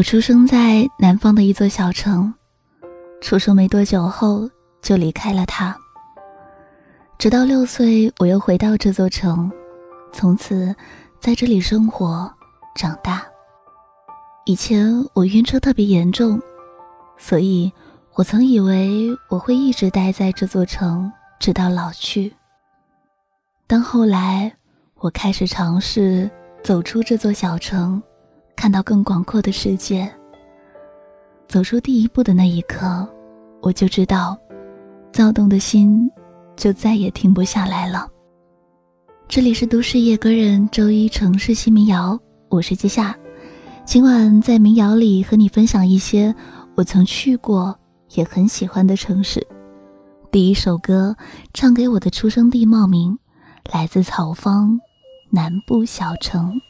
我出生在南方的一座小城，出生没多久后就离开了它。直到六岁，我又回到这座城，从此在这里生活、长大。以前我晕车特别严重，所以我曾以为我会一直待在这座城，直到老去。但后来我开始尝试走出这座小城。看到更广阔的世界。走出第一步的那一刻，我就知道，躁动的心就再也停不下来了。这里是都市夜歌人周一城市新民谣，我是季夏。今晚在民谣里和你分享一些我曾去过也很喜欢的城市。第一首歌唱给我的出生地茂名，来自草芳南部小。城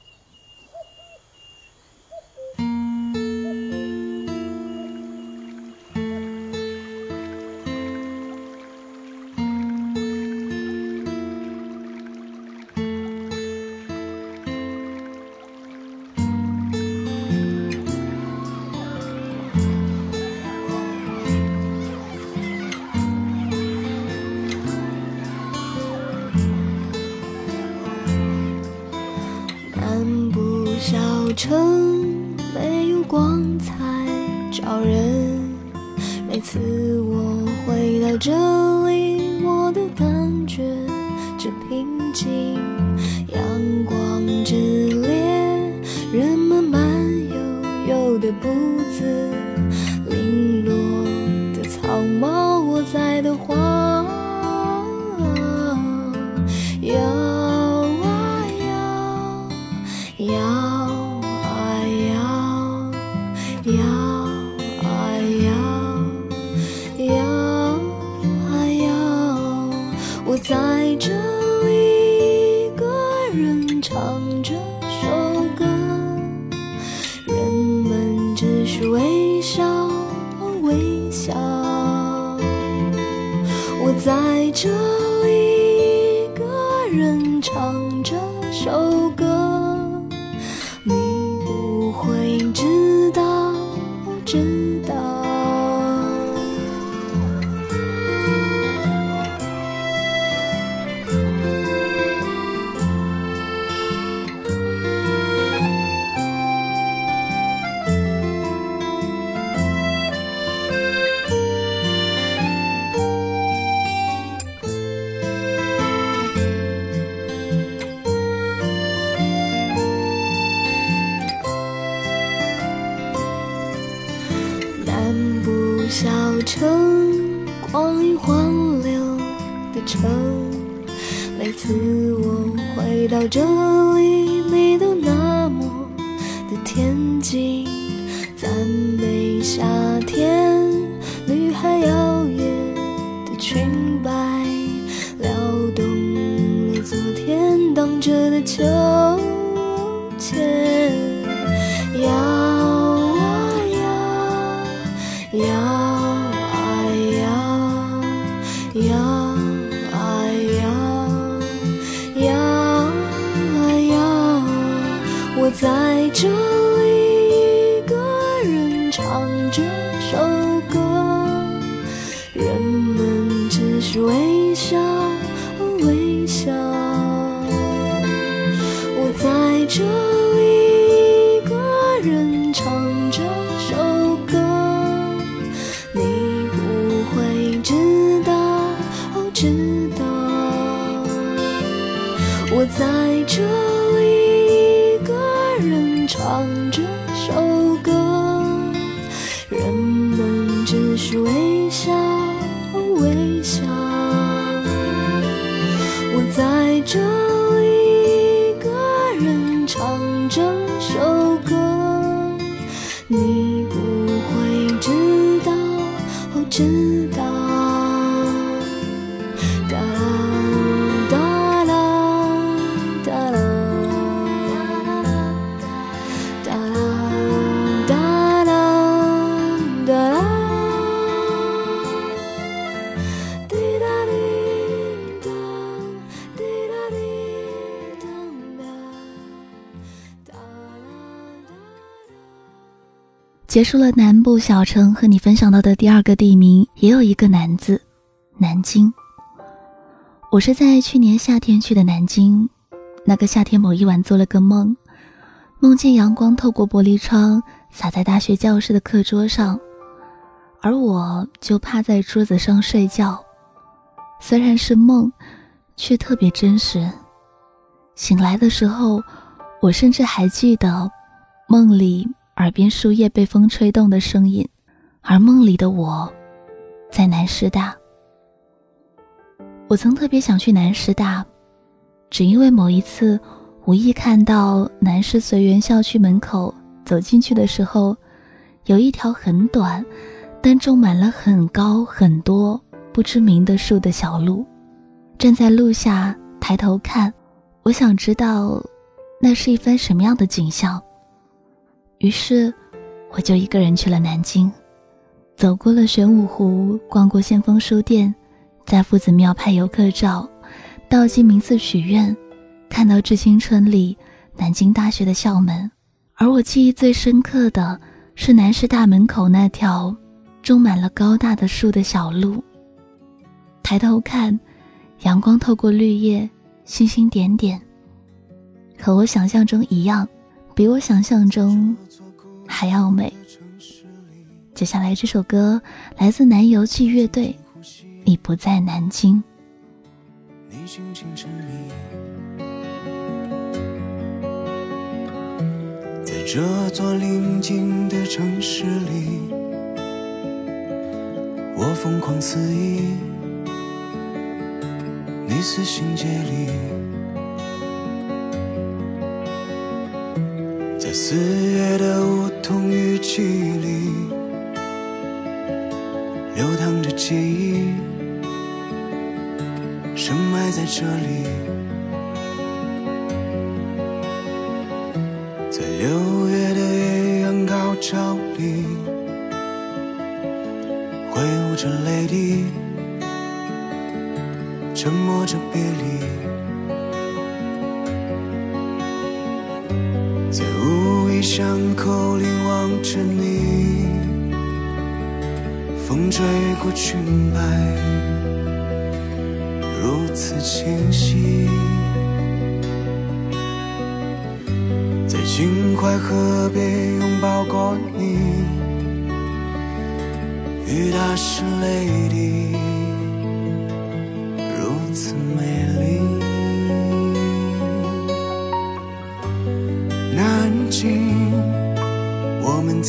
荒一荒流的城，每次我回到这里，你都那么的恬静，赞美下。结束了南部小城，和你分享到的第二个地名也有一个“南”字，南京。我是在去年夏天去的南京，那个夏天某一晚做了个梦，梦见阳光透过玻璃窗洒在大学教室的课桌上，而我就趴在桌子上睡觉。虽然是梦，却特别真实。醒来的时候，我甚至还记得梦里。耳边树叶被风吹动的声音，而梦里的我，在南师大。我曾特别想去南师大，只因为某一次无意看到南师随园校区门口走进去的时候，有一条很短，但种满了很高很多不知名的树的小路。站在路下抬头看，我想知道那是一番什么样的景象。于是，我就一个人去了南京，走过了玄武湖，逛过先锋书店，在夫子庙拍游客照，到鸡鸣寺许愿，看到致青春里南京大学的校门。而我记忆最深刻的是南师大门口那条种满了高大的树的小路。抬头看，阳光透过绿叶，星星点点，和我想象中一样。比我想象中还要美。接下来这首歌来自南游记乐队，《你不在南京》。在这座宁静的城市里，我疯狂肆意，你撕心竭力。在四月的梧桐雨季里，流淌着记忆，深埋在这里。在六月的艳阳高照里，挥舞着泪滴，沉默着别离。巷口凝望着你，风吹过裙摆，如此清晰。在秦淮河边拥抱过你，雨打湿泪滴，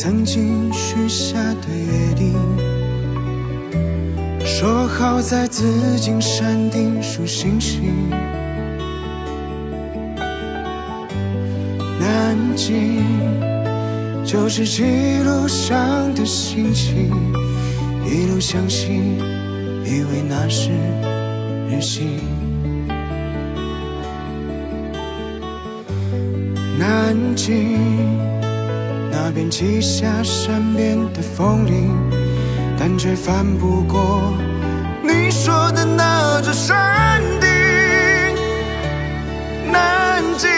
曾经许下的约定，说好在紫金山顶数星星。南京就是记录上的心情，一路相信，以为那是日行。南京。那边栖下山边的风铃，但却翻不过你说的那座山顶。南京，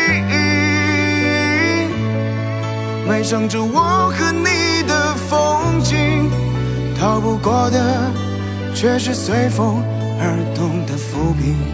埋藏着我和你的风景，逃不过的却是随风而动的浮萍。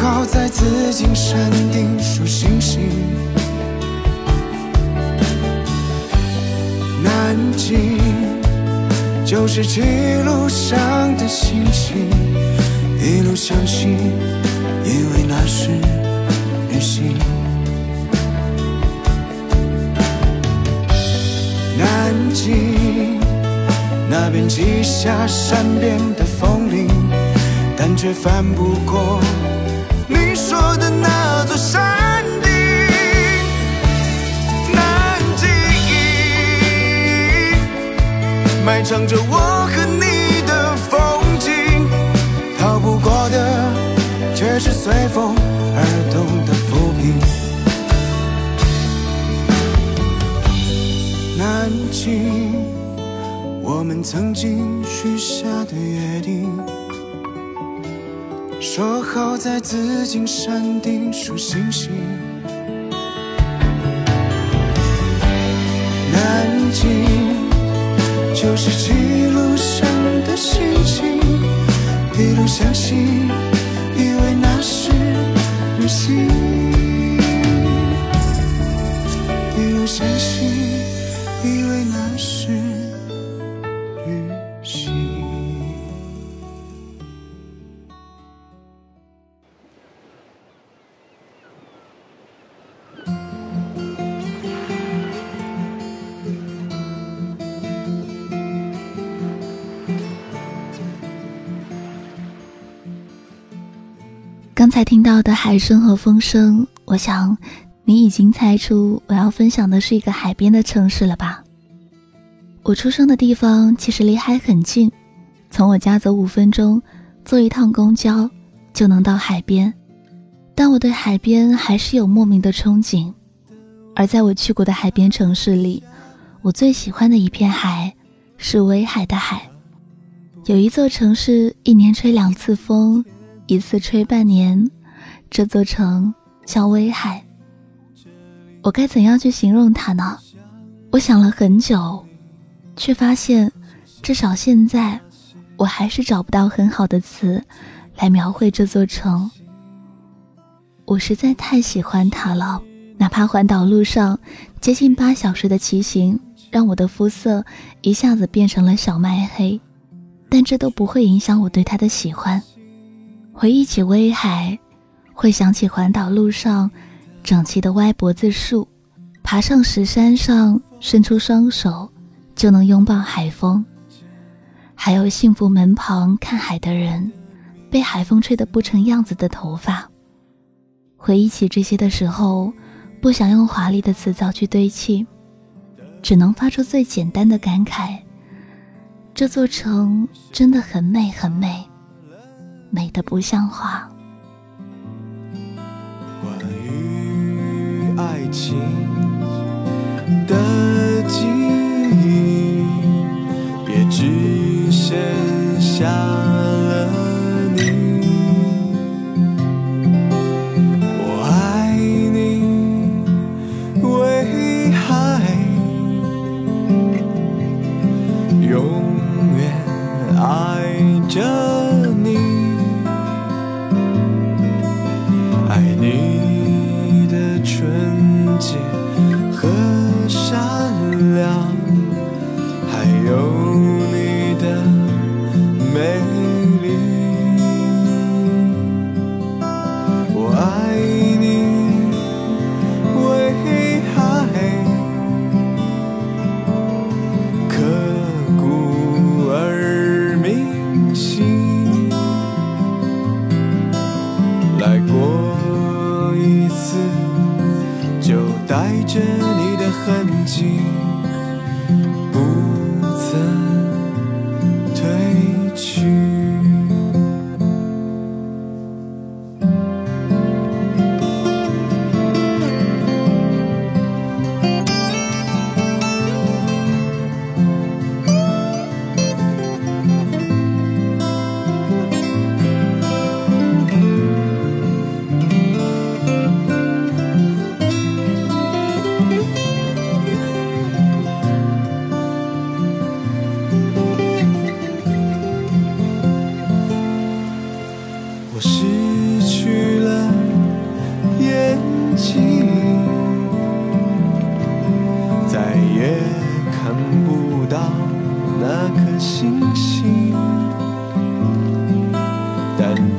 好在紫金山顶数星星。南京就是记录上的心情，一路向西，因为那是旅行。南京。那边积下山边的风铃，但却翻不过你说的那座山顶。南京埋藏着我和你的风景，逃不过的却是随风而动的浮萍。南京。我们曾经许下的约定，说好在紫金山顶数星星。南京就是记录上的星星，一路向西，才听到的海声和风声，我想你已经猜出我要分享的是一个海边的城市了吧？我出生的地方其实离海很近，从我家走五分钟，坐一趟公交就能到海边。但我对海边还是有莫名的憧憬。而在我去过的海边城市里，我最喜欢的一片海是威海的海。有一座城市一年吹两次风。一次吹半年，这座城叫威海。我该怎样去形容它呢？我想了很久，却发现，至少现在，我还是找不到很好的词来描绘这座城。我实在太喜欢它了，哪怕环岛路上接近八小时的骑行，让我的肤色一下子变成了小麦黑，但这都不会影响我对它的喜欢。回忆起威海，会想起环岛路上整齐的歪脖子树，爬上石山上伸出双手就能拥抱海风，还有幸福门旁看海的人，被海风吹得不成样子的头发。回忆起这些的时候，不想用华丽的词藻去堆砌，只能发出最简单的感慨：这座城真的很美，很美。美得不像话。关于爱情的记忆，也只剩下。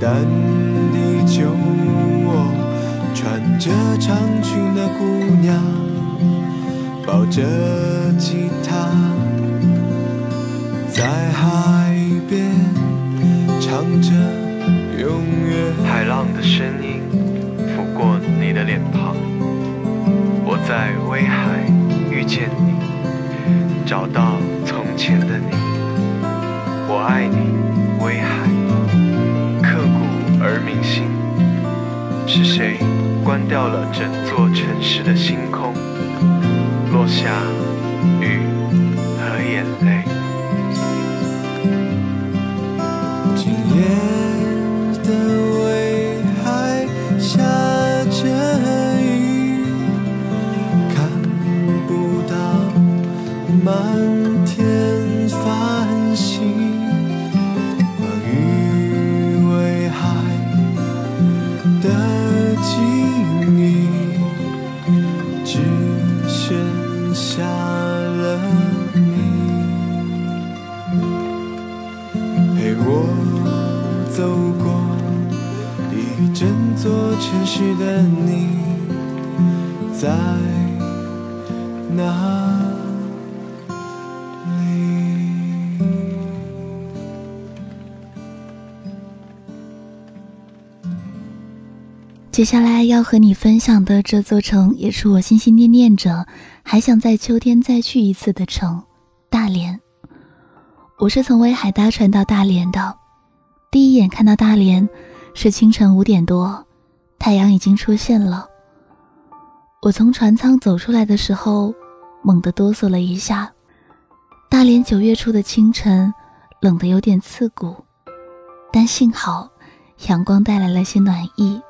蓝的酒窝，穿着长裙的姑娘，抱着掉了整座城市的星空，落下雨和眼泪？今夜的威海下着雨，看不到接下来要和你分享的这座城，也是我心心念念着，还想在秋天再去一次的城——大连。我是从威海搭船到大连的，第一眼看到大连是清晨五点多，太阳已经出现了。我从船舱走出来的时候，猛地哆嗦了一下。大连九月初的清晨，冷得有点刺骨，但幸好阳光带来了些暖意。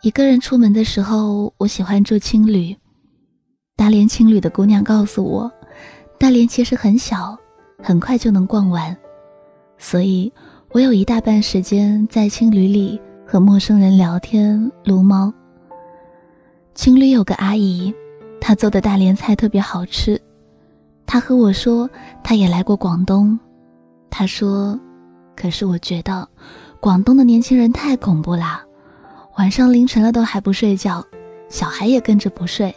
一个人出门的时候，我喜欢住青旅。大连青旅的姑娘告诉我，大连其实很小，很快就能逛完，所以我有一大半时间在青旅里和陌生人聊天、撸猫。青旅有个阿姨，她做的大连菜特别好吃。她和我说，她也来过广东。她说，可是我觉得，广东的年轻人太恐怖啦。晚上凌晨了都还不睡觉，小孩也跟着不睡。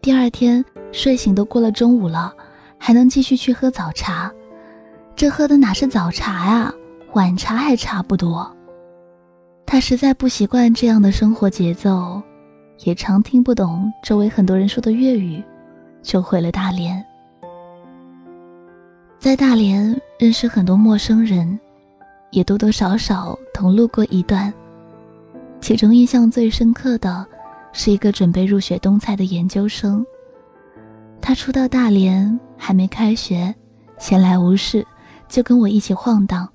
第二天睡醒都过了中午了，还能继续去喝早茶。这喝的哪是早茶呀，晚茶还差不多。他实在不习惯这样的生活节奏，也常听不懂周围很多人说的粤语，就回了大连。在大连认识很多陌生人，也多多少少同路过一段。其中印象最深刻的，是一个准备入学东财的研究生。他初到大连，还没开学，闲来无事，就跟我一起晃荡。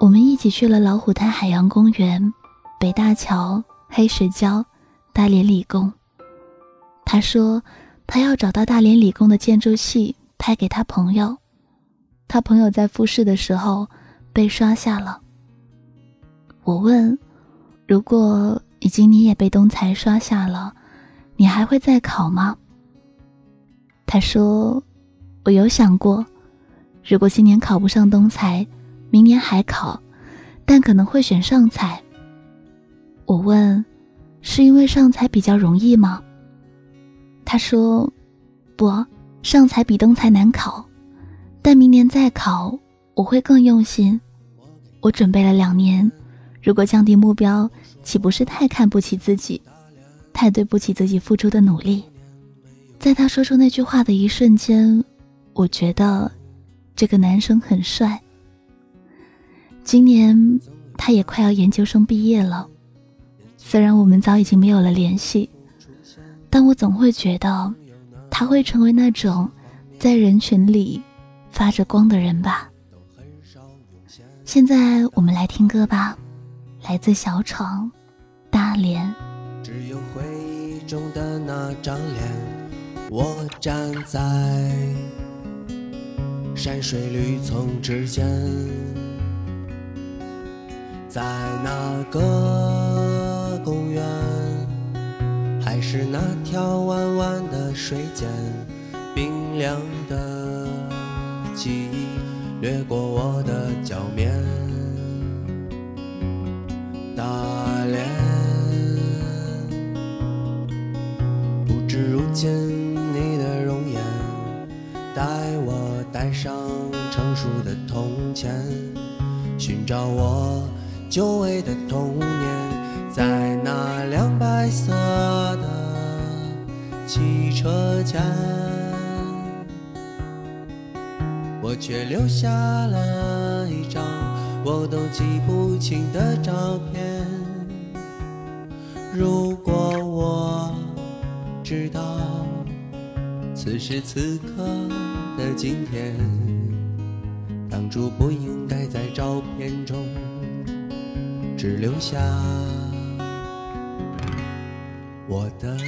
我们一起去了老虎滩海洋公园、北大桥、黑石礁、大连理工。他说，他要找到大连理工的建筑系拍给他朋友。他朋友在复试的时候被刷下了。我问。如果已经你也被东财刷下了，你还会再考吗？他说：“我有想过，如果今年考不上东财，明年还考，但可能会选上财。”我问：“是因为上财比较容易吗？”他说：“不，上财比东财难考，但明年再考，我会更用心。我准备了两年。”如果降低目标，岂不是太看不起自己，太对不起自己付出的努力？在他说出那句话的一瞬间，我觉得这个男生很帅。今年他也快要研究生毕业了，虽然我们早已经没有了联系，但我总会觉得他会成为那种在人群里发着光的人吧。现在我们来听歌吧。来自小闯，大连。只有回忆中的那张脸，我站在山水绿丛之间，在那个公园，还是那条弯弯的水间，冰凉的记忆掠过我的脚面，大连，不知如今你的容颜，带我带上成熟的铜钱，寻找我久违的童年，在那辆白色的汽车前。我却留下了一张我都记不清的照片。如果我知道此时此刻的今天，当初不应该在照片中只留下我的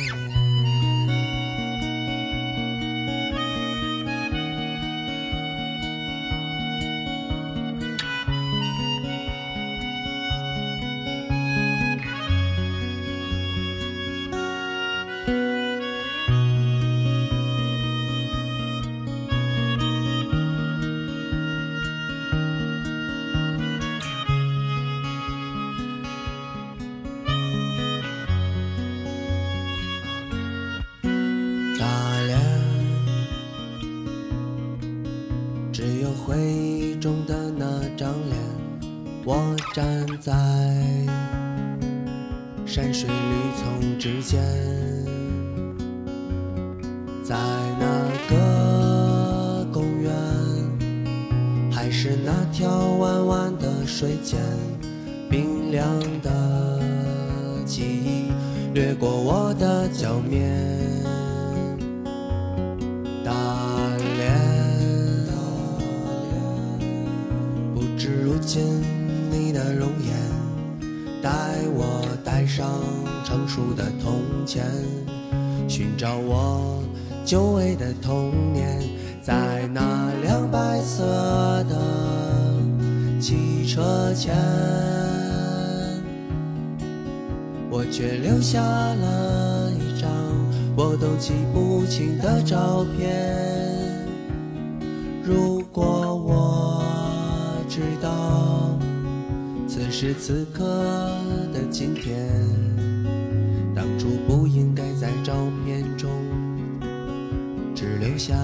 水绿丛之间，在那个公园，还是那条弯弯的水间，冰凉的记忆掠过我的脚面。大连，不知如今你的容颜，带我带上成熟的铜钱，寻找我久违的童年，在那辆白色的汽车前，我却留下了一张我都记不清的照片。如果我知道此时此刻今天，当初不应该在照片中只留下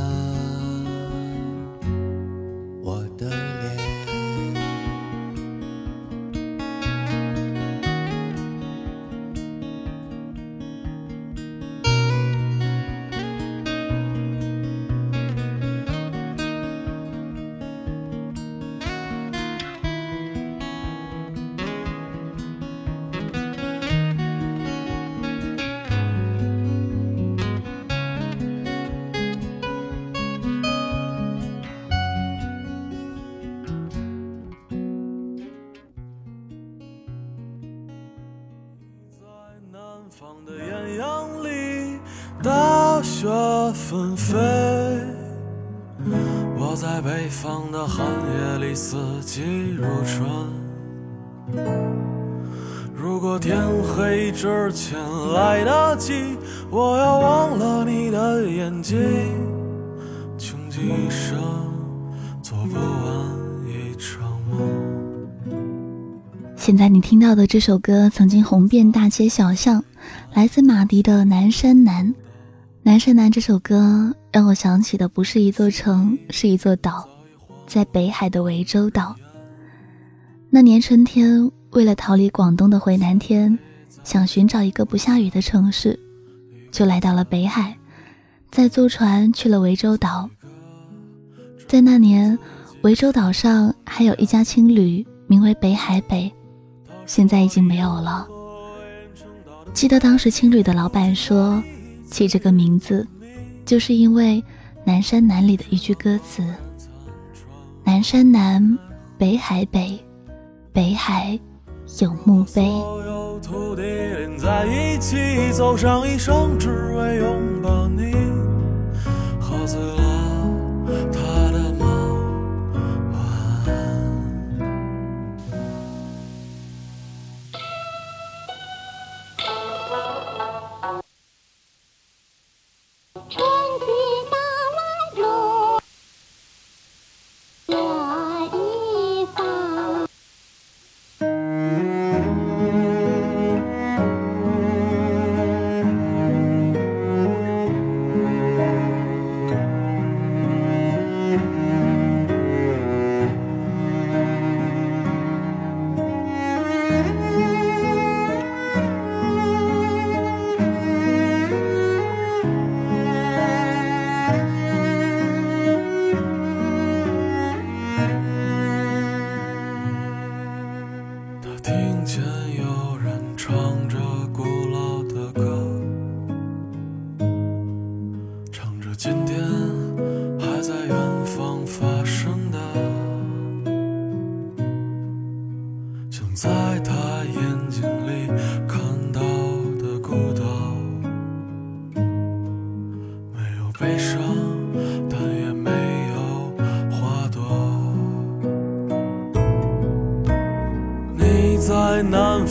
纷飞；我在北方的寒夜里，四季如春。如果天黑之前来得及，我要忘了你的眼睛，穷极一生做不完一场梦。现在你听到的这首歌曾经红遍大街小巷，来自马迪的《南山南》。《南山南》这首歌让我想起的不是一座城，是一座岛，在北海的涠洲岛。那年春天，为了逃离广东的回南天，想寻找一个不下雨的城市，就来到了北海，再坐船去了涠洲岛。在那年，涠洲岛上还有一家青旅，名为北海北。现在已经没有了。记得当时青旅的老板说，起这个名字，就是因为《南山南》里的一句歌词：“南山南，北海北，北海有墓碑。”土地连在一起，走上一生，只为拥抱你。喝醉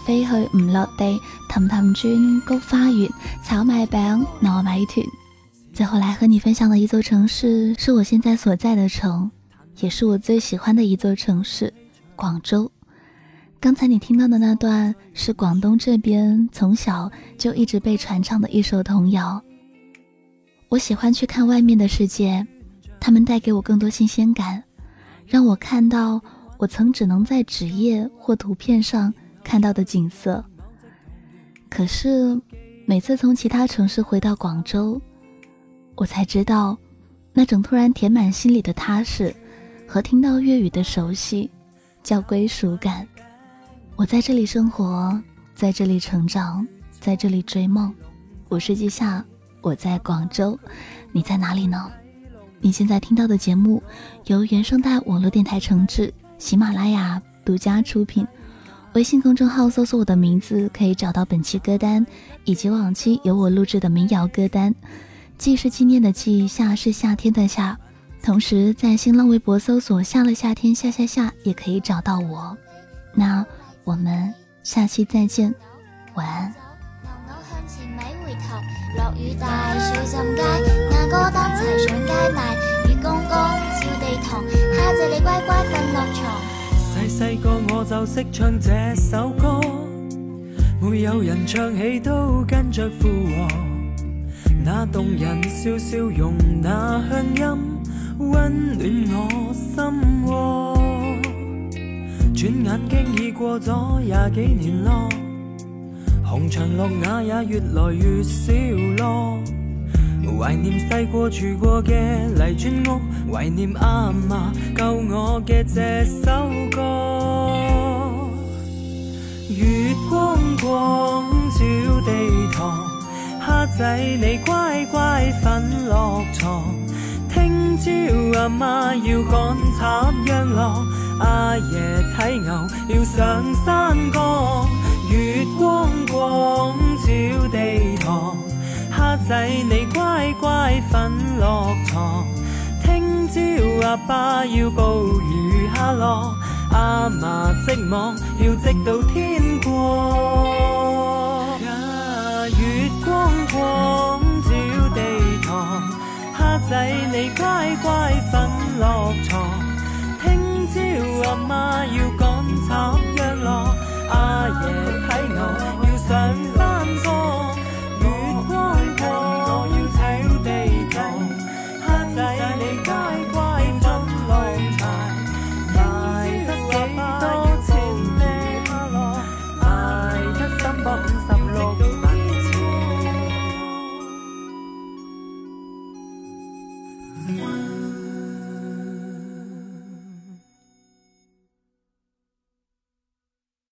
飞去唔落地。氹氹轉，菊花園，炒米餅，糯米團。最后来和你分享的一座城市，是我现在所在的城，也是我最喜欢的一座城市——广州。刚才你听到的那段，是广东这边从小就一直被传唱的一首童谣。我喜欢去看外面的世界，他们带给我更多新鲜感，让我看到。我曾只能在纸页或图片上看到的景色，可是每次从其他城市回到广州，我才知道，那种突然填满心里的踏实，和听到粤语的熟悉，叫归属感。我在这里生活，在这里成长，在这里追梦。我是季夏，我在广州，你在哪里呢？你现在听到的节目由原声带网络电台承制。喜马拉雅独家出品，微信公众号搜索我的名字，可以找到本期歌单以及往期由我录制的民谣歌单。季是纪念的季，夏是夏天的夏。同时在新浪微博搜索“夏了夏天夏夏夏”也可以找到我。那我们下期再见，晚安。细个我就识唱这首歌，没有人唱起都跟着附和。那动人笑笑容，那乡音温暖我心窝。转眼经已过咗廿几年咯，红墙绿瓦也越来越少咯。怀念细个住过嘅泥砖屋，怀念阿嫲教我嘅这首歌。月光光照地堂，虾仔你乖乖瞓落床。听朝阿妈要赶插秧咯，阿爷睇牛要上山岗。月光光照地堂，仔你乖乖瞓落床，听朝阿爸要捕鱼下落，阿妈织网要织到天光。月光光照地堂，虾仔你乖乖瞓落床，听朝阿妈要赶插秧咯，阿爷睇我要上山。